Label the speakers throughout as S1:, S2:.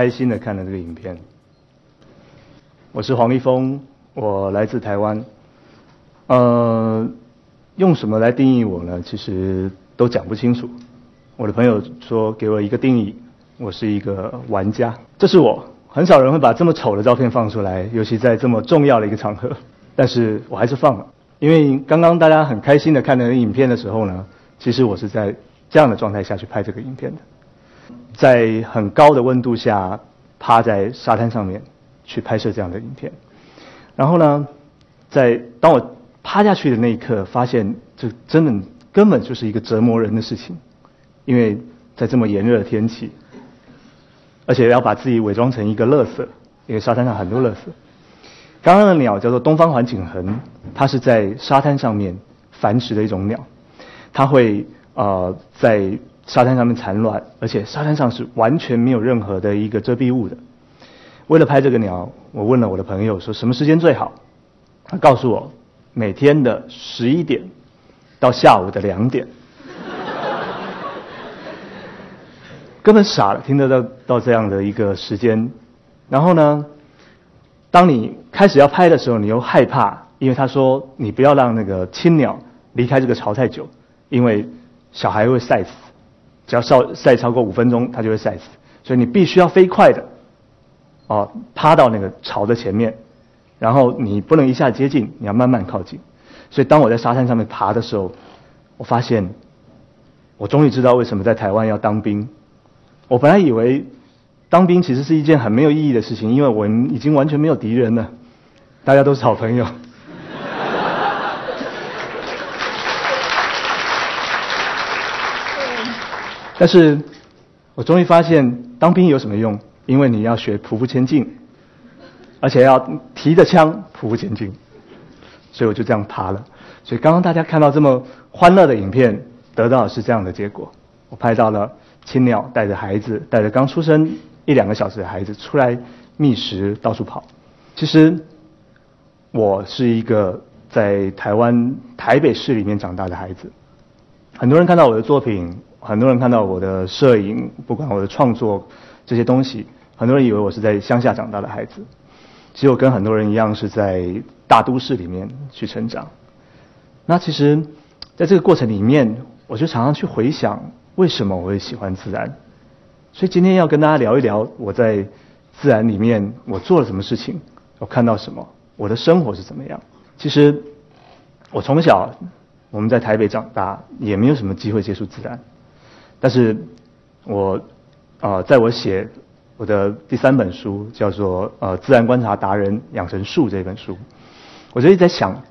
S1: 开心的看了这个影片。我是黄立峰，我来自台湾。呃，用什么来定义我呢？其实都讲不清楚。我的朋友说给我一个定义，我是一个玩家。这是我，很少人会把这么丑的照片放出来，尤其在这么重要的一个场合。但是我还是放了，因为刚刚大家很开心的看那个影片的时候呢，其实我是在这样的状态下去拍这个影片的。在很高的温度下，趴在沙滩上面去拍摄这样的影片。然后呢，在当我趴下去的那一刻，发现这真的根本就是一个折磨人的事情，因为在这么炎热的天气，而且要把自己伪装成一个乐色，因为沙滩上很多乐色。刚刚的鸟叫做东方环颈鸻，它是在沙滩上面繁殖的一种鸟，它会呃在。沙滩上面产卵，而且沙滩上是完全没有任何的一个遮蔽物的。为了拍这个鸟，我问了我的朋友说什么时间最好，他告诉我每天的十一点到下午的两点，根本傻了，听得到到这样的一个时间。然后呢，当你开始要拍的时候，你又害怕，因为他说你不要让那个青鸟离开这个巢太久，因为小孩会晒死。只要晒晒超过五分钟，它就会晒死。所以你必须要飞快的，哦，趴到那个巢的前面，然后你不能一下接近，你要慢慢靠近。所以当我在沙滩上面爬的时候，我发现，我终于知道为什么在台湾要当兵。我本来以为当兵其实是一件很没有意义的事情，因为我们已经完全没有敌人了，大家都是好朋友。但是，我终于发现当兵有什么用？因为你要学匍匐前进，而且要提着枪匍匐前进，所以我就这样爬了。所以刚刚大家看到这么欢乐的影片，得到的是这样的结果：我拍到了青鸟带着孩子，带着刚出生一两个小时的孩子出来觅食，到处跑。其实，我是一个在台湾台北市里面长大的孩子，很多人看到我的作品。很多人看到我的摄影，不管我的创作这些东西，很多人以为我是在乡下长大的孩子。其实我跟很多人一样是在大都市里面去成长。那其实，在这个过程里面，我就常常去回想，为什么我会喜欢自然。所以今天要跟大家聊一聊我在自然里面我做了什么事情，我看到什么，我的生活是怎么样。其实我从小我们在台北长大，也没有什么机会接触自然。但是，我啊，在我写我的第三本书，叫做《呃自然观察达人养成术》这本书，我就一直在想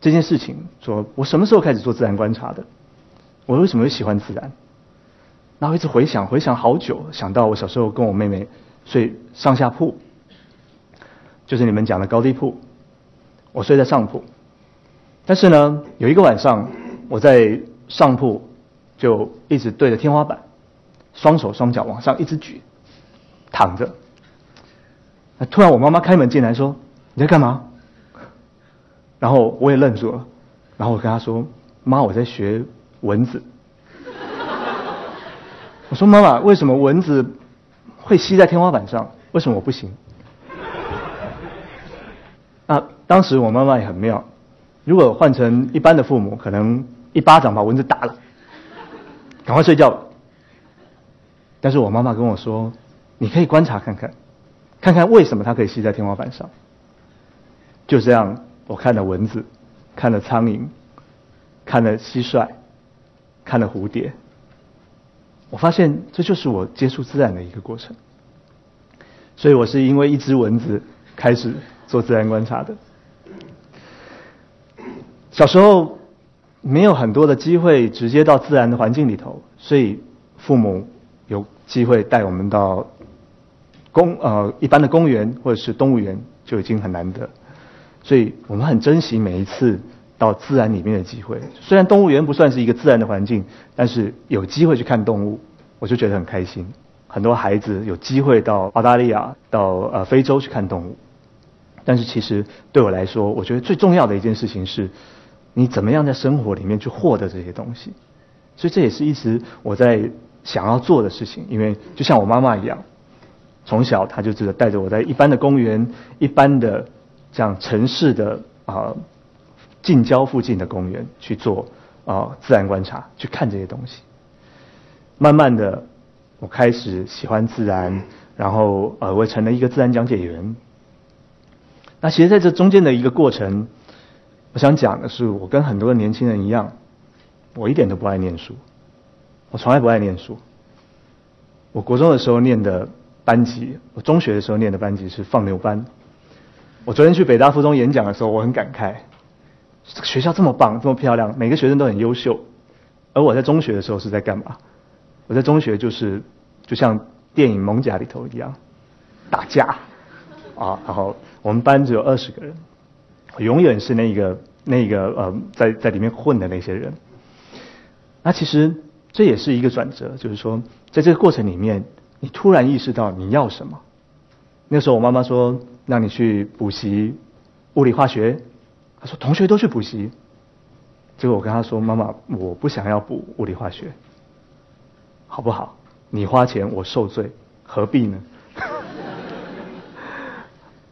S1: 这件事情：，说我什么时候开始做自然观察的？我为什么会喜欢自然？然后一直回想，回想好久，想到我小时候跟我妹妹睡上下铺，就是你们讲的高低铺，我睡在上铺。但是呢，有一个晚上，我在上铺。就一直对着天花板，双手双脚往上一直举，躺着。那突然我妈妈开门进来说：“你在干嘛？”然后我也愣住了，然后我跟她说：“妈，我在学蚊子。”我说：“妈妈，为什么蚊子会吸在天花板上？为什么我不行？”啊，当时我妈妈也很妙，如果换成一般的父母，可能一巴掌把蚊子打了。赶快睡觉。但是我妈妈跟我说：“你可以观察看看，看看为什么它可以吸在天花板上。”就这样，我看了蚊子，看了苍蝇，看了蟋蟀，看了蝴蝶。我发现这就是我接触自然的一个过程。所以我是因为一只蚊子开始做自然观察的。小时候。没有很多的机会直接到自然的环境里头，所以父母有机会带我们到公呃一般的公园或者是动物园就已经很难得，所以我们很珍惜每一次到自然里面的机会。虽然动物园不算是一个自然的环境，但是有机会去看动物，我就觉得很开心。很多孩子有机会到澳大利亚、到呃非洲去看动物，但是其实对我来说，我觉得最重要的一件事情是。你怎么样在生活里面去获得这些东西？所以这也是一直我在想要做的事情，因为就像我妈妈一样，从小她就只带着我在一般的公园、一般的这样城市的啊近郊附近的公园去做啊自然观察，去看这些东西。慢慢的，我开始喜欢自然，然后呃，我成了一个自然讲解员。那其实在这中间的一个过程，我想讲的是，我跟很多的年轻人一样，我一点都不爱念书，我从来不爱念书。我国中的时候念的班级，我中学的时候念的班级是放牛班。我昨天去北大附中演讲的时候，我很感慨，这个学校这么棒，这么漂亮，每个学生都很优秀。而我在中学的时候是在干嘛？我在中学就是就像电影《蒙甲》里头一样，打架啊，然后。我们班只有二十个人，永远是那个那个呃，在在里面混的那些人。那其实这也是一个转折，就是说，在这个过程里面，你突然意识到你要什么。那时候我妈妈说让你去补习物理化学，她说同学都去补习，结果我跟她说妈妈我不想要补物理化学，好不好？你花钱我受罪，何必呢？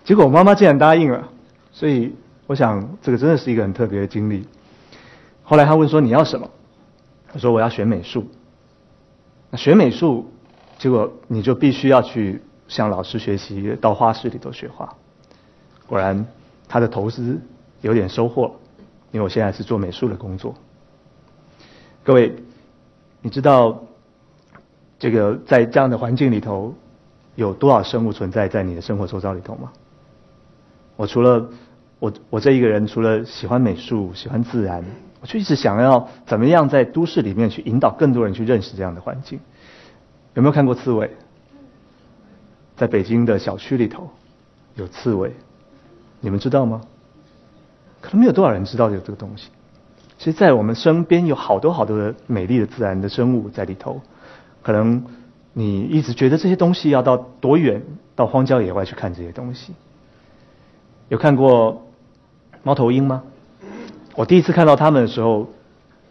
S1: 结果我妈妈竟然答应了，所以我想这个真的是一个很特别的经历。后来他问说你要什么？我说我要学美术。那学美术，结果你就必须要去向老师学习，到画室里头学画。果然，他的投资有点收获，因为我现在是做美术的工作。各位，你知道这个在这样的环境里头，有多少生物存在在你的生活周遭里头吗？我除了我我这一个人，除了喜欢美术、喜欢自然，我就一直想要怎么样在都市里面去引导更多人去认识这样的环境。有没有看过刺猬？在北京的小区里头有刺猬，你们知道吗？可能没有多少人知道有这个东西。其实，在我们身边有好多好多的美丽的自然的生物在里头。可能你一直觉得这些东西要到多远，到荒郊野外去看这些东西。有看过猫头鹰吗？我第一次看到它们的时候，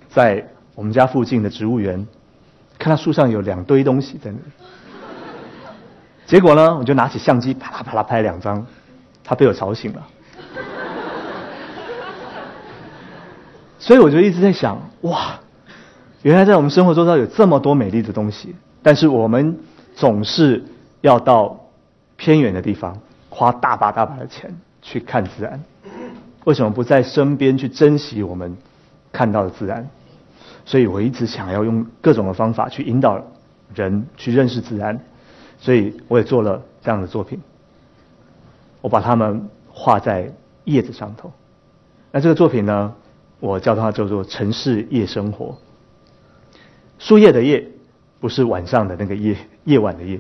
S1: 在我们家附近的植物园，看到树上有两堆东西在那。结果呢，我就拿起相机啪啦啪啦拍两张，它被我吵醒了。所以我就一直在想，哇，原来在我们生活中有这么多美丽的东西，但是我们总是要到偏远的地方，花大把大把的钱。去看自然，为什么不在身边去珍惜我们看到的自然？所以我一直想要用各种的方法去引导人去认识自然，所以我也做了这样的作品。我把它们画在叶子上头。那这个作品呢，我叫它叫做城市夜生活。树叶的叶，不是晚上的那个夜，夜晚的夜。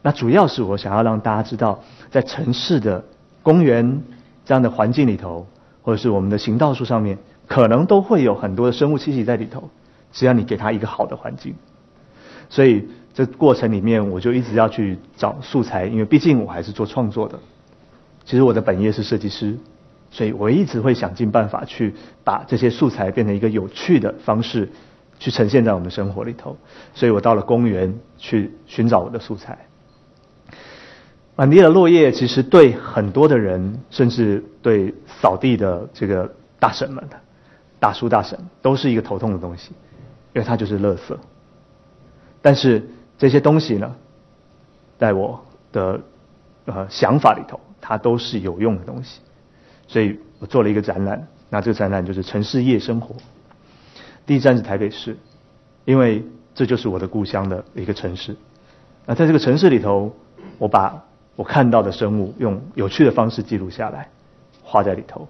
S1: 那主要是我想要让大家知道，在城市的。公园这样的环境里头，或者是我们的行道树上面，可能都会有很多的生物栖息在里头。只要你给它一个好的环境，所以这过程里面，我就一直要去找素材，因为毕竟我还是做创作的。其实我的本业是设计师，所以我一直会想尽办法去把这些素材变成一个有趣的方式，去呈现在我们生活里头。所以我到了公园去寻找我的素材。满地的落叶，其实对很多的人，甚至对扫地的这个大婶们、大叔大婶，都是一个头痛的东西，因为它就是垃圾。但是这些东西呢，在我的呃想法里头，它都是有用的东西。所以我做了一个展览，那这个展览就是城市夜生活。第一站是台北市，因为这就是我的故乡的一个城市。那在这个城市里头，我把我看到的生物，用有趣的方式记录下来，画在里头。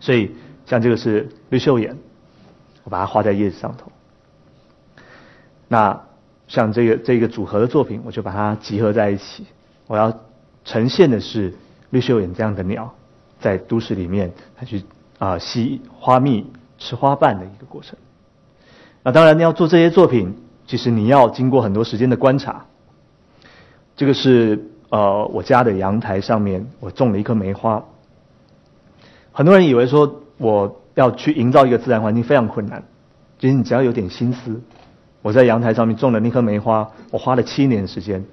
S1: 所以，像这个是绿袖眼，我把它画在叶子上头。那像这个这个组合的作品，我就把它集合在一起。我要呈现的是绿袖眼这样的鸟，在都市里面它去啊吸花蜜、吃花瓣的一个过程。那当然，你要做这些作品，其实你要经过很多时间的观察。这个是。呃，我家的阳台上面，我种了一棵梅花。很多人以为说我要去营造一个自然环境非常困难，其实你只要有点心思，我在阳台上面种了那棵梅花，我花了七年时间，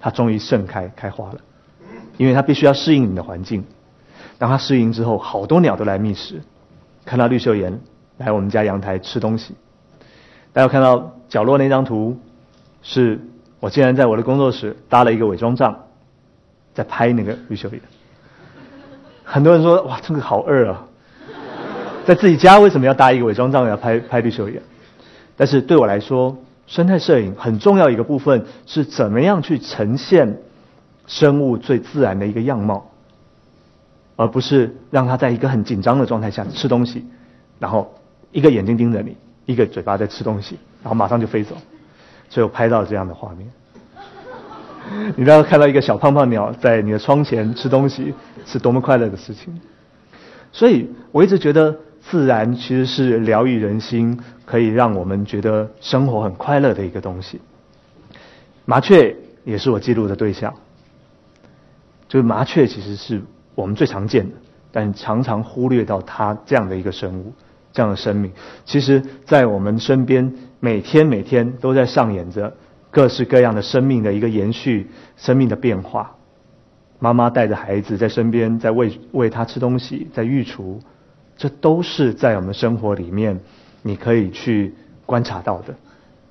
S1: 它终于盛开开花了。因为它必须要适应你的环境，当它适应之后，好多鸟都来觅食。看到绿秀岩来我们家阳台吃东西，大家看到角落那张图，是我竟然在我的工作室搭了一个伪装帐，在拍那个绿袖岩。很多人说哇，这个好二啊，在自己家为什么要搭一个伪装帐要拍拍绿袖岩？但是对我来说，生态摄影很重要一个部分是怎么样去呈现。生物最自然的一个样貌，而不是让它在一个很紧张的状态下吃东西，然后一个眼睛盯着你，一个嘴巴在吃东西，然后马上就飞走。所以我拍到这样的画面。你不要看到一个小胖胖鸟在你的窗前吃东西，是多么快乐的事情。所以我一直觉得自然其实是疗愈人心，可以让我们觉得生活很快乐的一个东西。麻雀也是我记录的对象。就是麻雀其实是我们最常见的，但常常忽略到它这样的一个生物，这样的生命，其实，在我们身边每天每天都在上演着各式各样的生命的一个延续，生命的变化。妈妈带着孩子在身边，在喂喂他吃东西，在御厨，这都是在我们生活里面你可以去观察到的。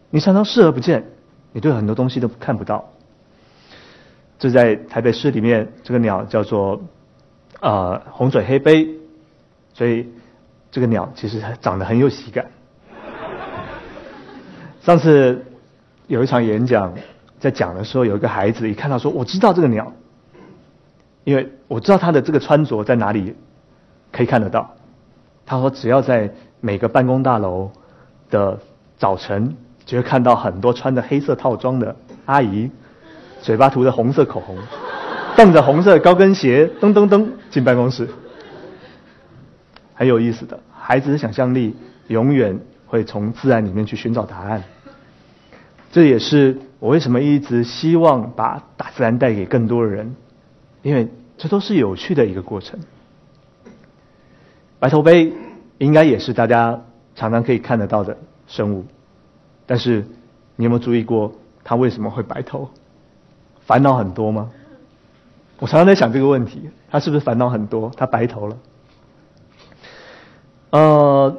S1: 你常常视而不见，你对很多东西都看不到。这在台北市里面，这个鸟叫做啊红嘴黑背，所以这个鸟其实长得很有喜感。上次有一场演讲，在讲的时候，有一个孩子一看到说：“我知道这个鸟，因为我知道它的这个穿着在哪里可以看得到。”他说：“只要在每个办公大楼的早晨，就会看到很多穿着黑色套装的阿姨。”嘴巴涂着红色口红，蹬着红色高跟鞋，噔噔噔进办公室，很有意思的。孩子的想象力永远会从自然里面去寻找答案。这也是我为什么一直希望把大自然带给更多的人，因为这都是有趣的一个过程。白头杯应该也是大家常常可以看得到的生物，但是你有没有注意过它为什么会白头？烦恼很多吗？我常常在想这个问题，他是不是烦恼很多？他白头了。呃，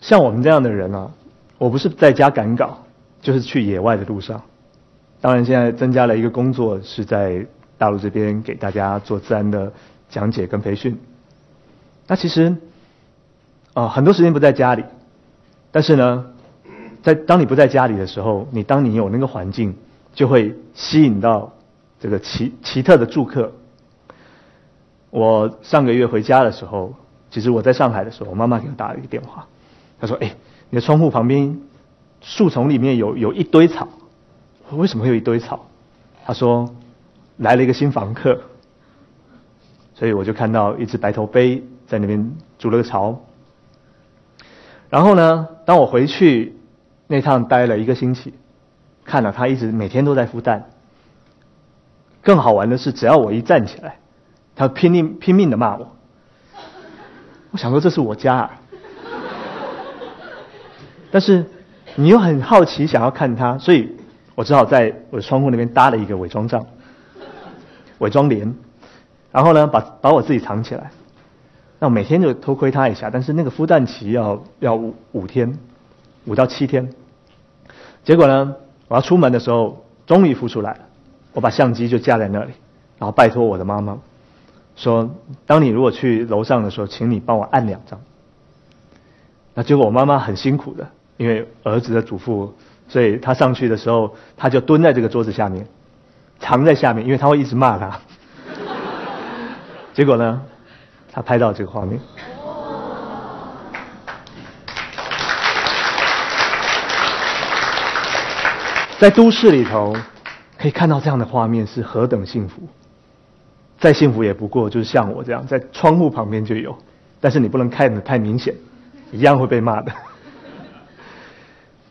S1: 像我们这样的人啊，我不是在家赶稿，就是去野外的路上。当然，现在增加了一个工作，是在大陆这边给大家做自然的讲解跟培训。那其实啊，很多时间不在家里，但是呢，在当你不在家里的时候，你当你有那个环境。就会吸引到这个奇奇特的住客。我上个月回家的时候，其实我在上海的时候，我妈妈给我打了一个电话，她说：“哎，你的窗户旁边树丛里面有有一堆草，为什么会有一堆草？”他说：“来了一个新房客。”所以我就看到一只白头杯在那边筑了个巢。然后呢，当我回去那趟待了一个星期。看了他一直每天都在孵蛋。更好玩的是，只要我一站起来，他拼命拼命的骂我。我想说这是我家，啊，但是你又很好奇想要看他，所以我只好在我的窗户那边搭了一个伪装帐、伪装帘，然后呢把把我自己藏起来。那我每天就偷窥他一下，但是那个孵蛋期要要五五天，五到七天。结果呢？我要出门的时候，终于孵出来了。我把相机就架在那里，然后拜托我的妈妈说：“当你如果去楼上的时候，请你帮我按两张。”那结果我妈妈很辛苦的，因为儿子的嘱咐，所以他上去的时候，他就蹲在这个桌子下面，藏在下面，因为他会一直骂他。结果呢，他拍到这个画面。在都市里头，可以看到这样的画面是何等幸福！再幸福也不过就是像我这样，在窗户旁边就有，但是你不能看的太明显，一样会被骂的。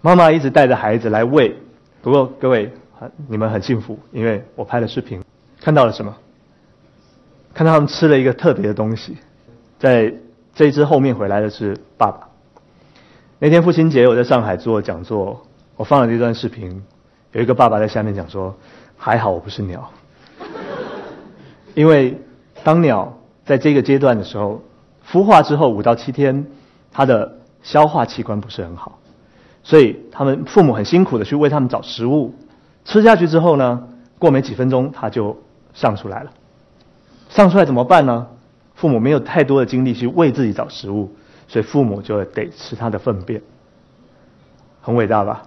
S1: 妈妈一直带着孩子来喂，不过各位，你们很幸福，因为我拍了视频，看到了什么？看到他们吃了一个特别的东西，在这一只后面回来的是爸爸。那天父亲节，我在上海做讲座。我放了这段视频，有一个爸爸在下面讲说：“还好我不是鸟，因为当鸟在这个阶段的时候，孵化之后五到七天，它的消化器官不是很好，所以他们父母很辛苦的去为他们找食物，吃下去之后呢，过没几分钟他就上出来了。上出来怎么办呢？父母没有太多的精力去为自己找食物，所以父母就得吃他的粪便。很伟大吧？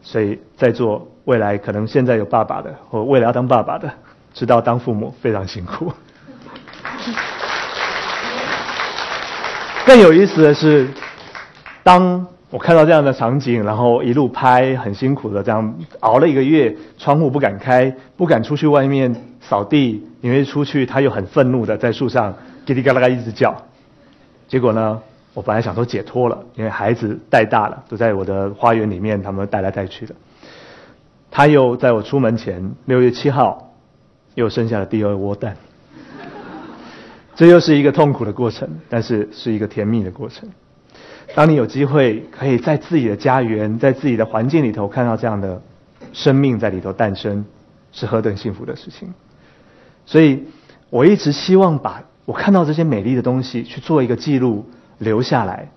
S1: 所以在座未来可能现在有爸爸的，或未来要当爸爸的，知道当父母非常辛苦。更有意思的是，当我看到这样的场景，然后一路拍，很辛苦的这样熬了一个月，窗户不敢开，不敢出去外面扫地，因为出去他又很愤怒的在树上叽里嘎啦一直叫。结果呢，我本来想说解脱了，因为孩子带大了，都在我的花园里面，他们带来带去的。他又在我出门前，六月七号，又生下了第二窝蛋。这又是一个痛苦的过程，但是是一个甜蜜的过程。当你有机会可以在自己的家园、在自己的环境里头看到这样的生命在里头诞生，是何等幸福的事情！所以我一直希望把我看到这些美丽的东西去做一个记录，留下来，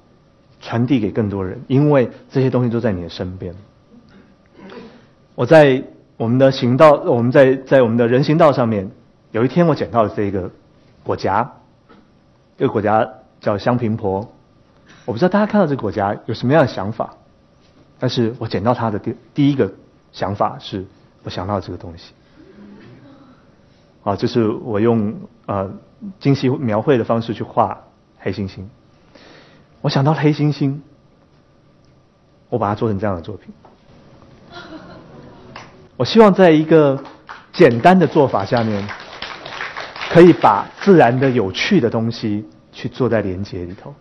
S1: 传递给更多人，因为这些东西都在你的身边。我在我们的行道，我们在在我们的人行道上面，有一天我捡到了这个。果荚，这个果荚叫香平婆，我不知道大家看到这个国家有什么样的想法，但是我捡到它的第第一个想法是，我想到这个东西，啊，就是我用呃精细描绘的方式去画黑猩猩，我想到了黑猩猩，我把它做成这样的作品，我希望在一个简单的做法下面。可以把自然的有趣的东西去做在连接里头。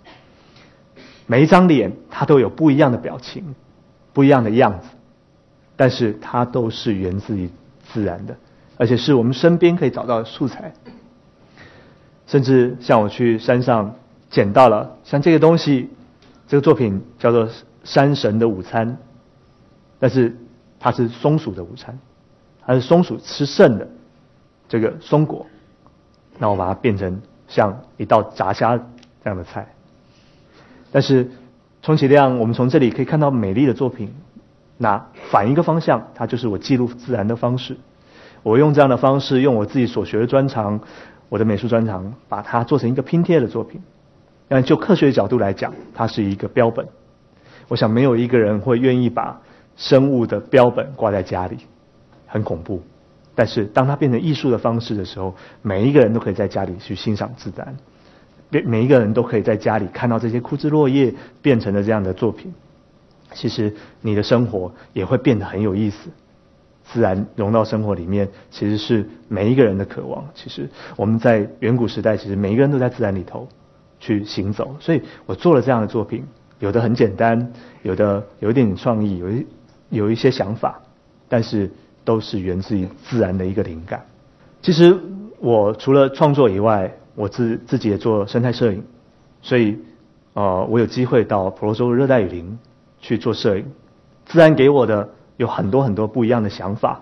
S1: 每一张脸，它都有不一样的表情，不一样的样子，但是它都是源自于自然的，而且是我们身边可以找到的素材。甚至像我去山上捡到了像这个东西，这个作品叫做《山神的午餐》，但是它是松鼠的午餐，它是松鼠吃剩的这个松果。那我把它变成像一道炸虾这样的菜，但是充其量我们从这里可以看到美丽的作品。那反一个方向，它就是我记录自然的方式。我用这样的方式，用我自己所学的专长，我的美术专长，把它做成一个拼贴的作品。但就科学角度来讲，它是一个标本。我想没有一个人会愿意把生物的标本挂在家里，很恐怖。但是，当它变成艺术的方式的时候，每一个人都可以在家里去欣赏自然，每每一个人都可以在家里看到这些枯枝落叶变成了这样的作品。其实，你的生活也会变得很有意思。自然融到生活里面，其实是每一个人的渴望。其实，我们在远古时代，其实每一个人都在自然里头去行走。所以我做了这样的作品，有的很简单，有的有一点创意，有一有一些想法，但是。都是源自于自然的一个灵感。其实我除了创作以外，我自自己也做生态摄影，所以呃，我有机会到婆罗洲热带雨林去做摄影。自然给我的有很多很多不一样的想法，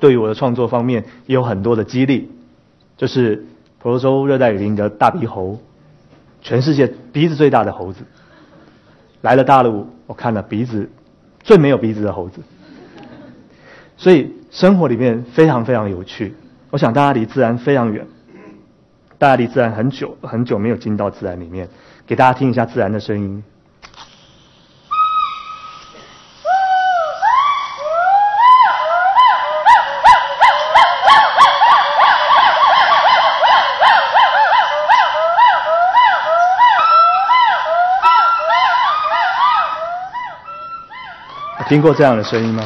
S1: 对于我的创作方面也有很多的激励。就是婆罗洲热带雨林的大鼻猴，全世界鼻子最大的猴子，来了大陆，我看了鼻子最没有鼻子的猴子。所以生活里面非常非常有趣。我想大家离自然非常远，大家离自然很久很久没有进到自然里面，给大家听一下自然的声音。听过这样的声音吗？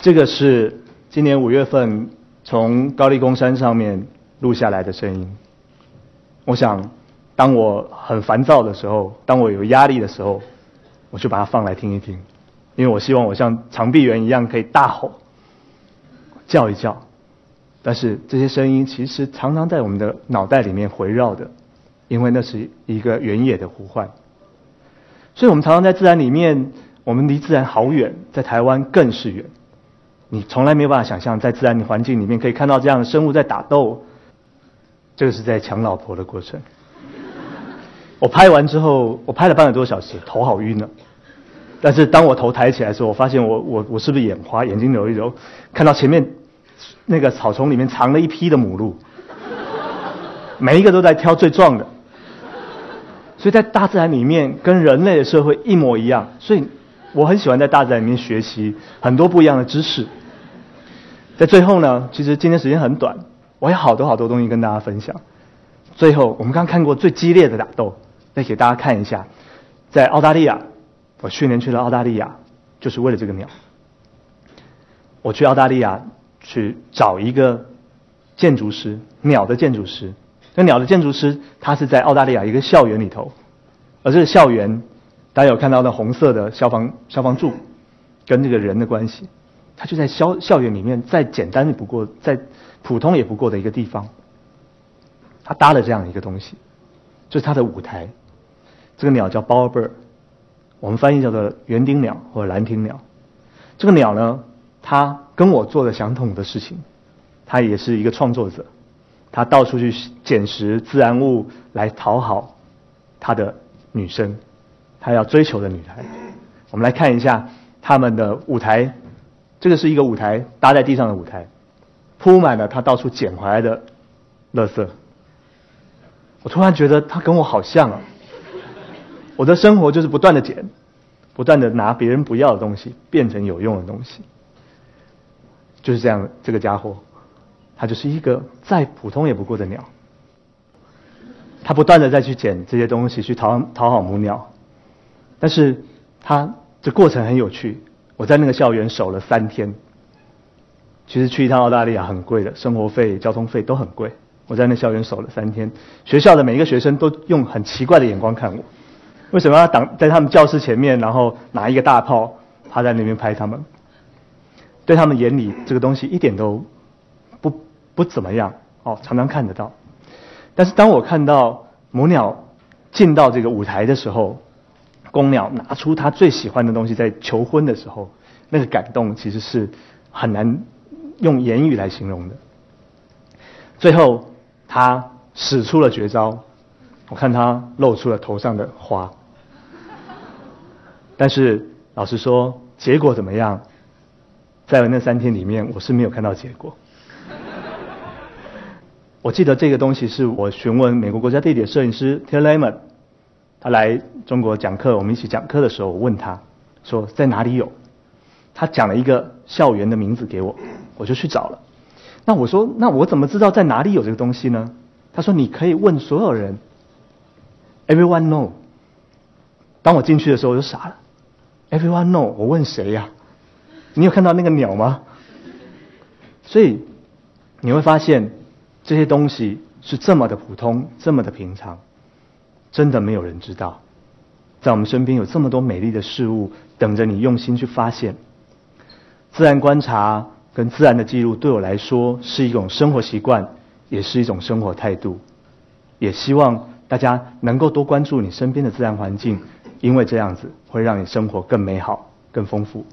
S1: 这个是今年五月份从高丽宫山上面录下来的声音。我想，当我很烦躁的时候，当我有压力的时候，我就把它放来听一听，因为我希望我像长臂猿一样可以大吼、叫一叫。但是这些声音其实常常在我们的脑袋里面回绕的，因为那是一个原野的呼唤。所以我们常常在自然里面，我们离自然好远，在台湾更是远。你从来没有办法想象，在自然的环境里面可以看到这样的生物在打斗，这个是在抢老婆的过程。我拍完之后，我拍了半个多小时，头好晕啊！但是当我头抬起来的时候，我发现我我我是不是眼花，眼睛揉一揉，看到前面那个草丛里面藏了一批的母鹿，每一个都在挑最壮的。所以在大自然里面，跟人类的社会一模一样。所以我很喜欢在大自然里面学习很多不一样的知识。在最后呢，其实今天时间很短，我有好多好多东西跟大家分享。最后，我们刚看过最激烈的打斗，再给大家看一下，在澳大利亚，我去年去了澳大利亚，就是为了这个鸟。我去澳大利亚去找一个建筑师，鸟的建筑师。那鸟的建筑师，他是在澳大利亚一个校园里头，而这个校园，大家有看到那红色的消防消防柱，跟这个人的关系，他就在校校园里面，再简单不过，再普通也不过的一个地方，他搭了这样一个东西，就是他的舞台。这个鸟叫 bowerbird，我们翻译叫做园丁鸟或者兰亭鸟。这个鸟呢，它跟我做的相同的事情，它也是一个创作者。他到处去捡拾自然物来讨好他的女生，他要追求的女孩。我们来看一下他们的舞台，这个是一个舞台搭在地上的舞台，铺满了他到处捡回来的垃圾。我突然觉得他跟我好像啊！我的生活就是不断的捡，不断的拿别人不要的东西变成有用的东西，就是这样，这个家伙。他就是一个再普通也不过的鸟，他不断的再去捡这些东西去讨讨好母鸟，但是他这过程很有趣。我在那个校园守了三天，其实去一趟澳大利亚很贵的，生活费、交通费都很贵。我在那校园守了三天，学校的每一个学生都用很奇怪的眼光看我，为什么要挡在他们教室前面，然后拿一个大炮趴在那边拍他们？对他们眼里，这个东西一点都。不不怎么样哦，常常看得到。但是当我看到母鸟进到这个舞台的时候，公鸟拿出它最喜欢的东西在求婚的时候，那个感动其实是很难用言语来形容的。最后，他使出了绝招，我看他露出了头上的花。但是老实说，结果怎么样？在那三天里面，我是没有看到结果。我记得这个东西是我询问美国国家地理摄影师 t i l Lemon，他来中国讲课，我们一起讲课的时候，我问他说在哪里有，他讲了一个校园的名字给我，我就去找了。那我说那我怎么知道在哪里有这个东西呢？他说你可以问所有人，Everyone know。当我进去的时候我就傻了，Everyone know，我问谁呀？你有看到那个鸟吗？所以你会发现。这些东西是这么的普通，这么的平常，真的没有人知道。在我们身边有这么多美丽的事物等着你用心去发现。自然观察跟自然的记录对我来说是一种生活习惯，也是一种生活态度。也希望大家能够多关注你身边的自然环境，因为这样子会让你生活更美好、更丰富。